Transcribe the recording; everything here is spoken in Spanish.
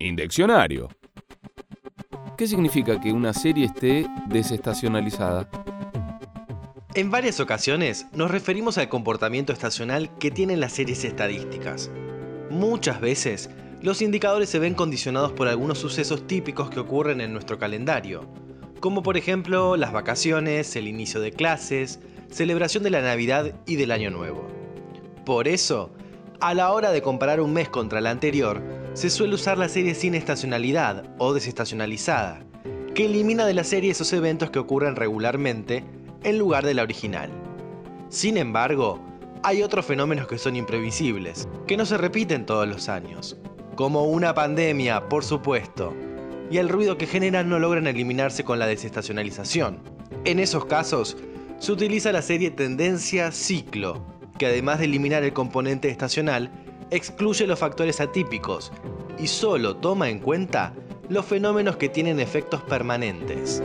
Indeccionario. ¿Qué significa que una serie esté desestacionalizada? En varias ocasiones nos referimos al comportamiento estacional que tienen las series estadísticas. Muchas veces, los indicadores se ven condicionados por algunos sucesos típicos que ocurren en nuestro calendario, como por ejemplo las vacaciones, el inicio de clases, celebración de la Navidad y del Año Nuevo. Por eso, a la hora de comparar un mes contra el anterior, se suele usar la serie sin estacionalidad o desestacionalizada, que elimina de la serie esos eventos que ocurren regularmente en lugar de la original. Sin embargo, hay otros fenómenos que son imprevisibles, que no se repiten todos los años, como una pandemia, por supuesto, y el ruido que generan no logran eliminarse con la desestacionalización. En esos casos, se utiliza la serie tendencia ciclo, que además de eliminar el componente estacional, excluye los factores atípicos y solo toma en cuenta los fenómenos que tienen efectos permanentes.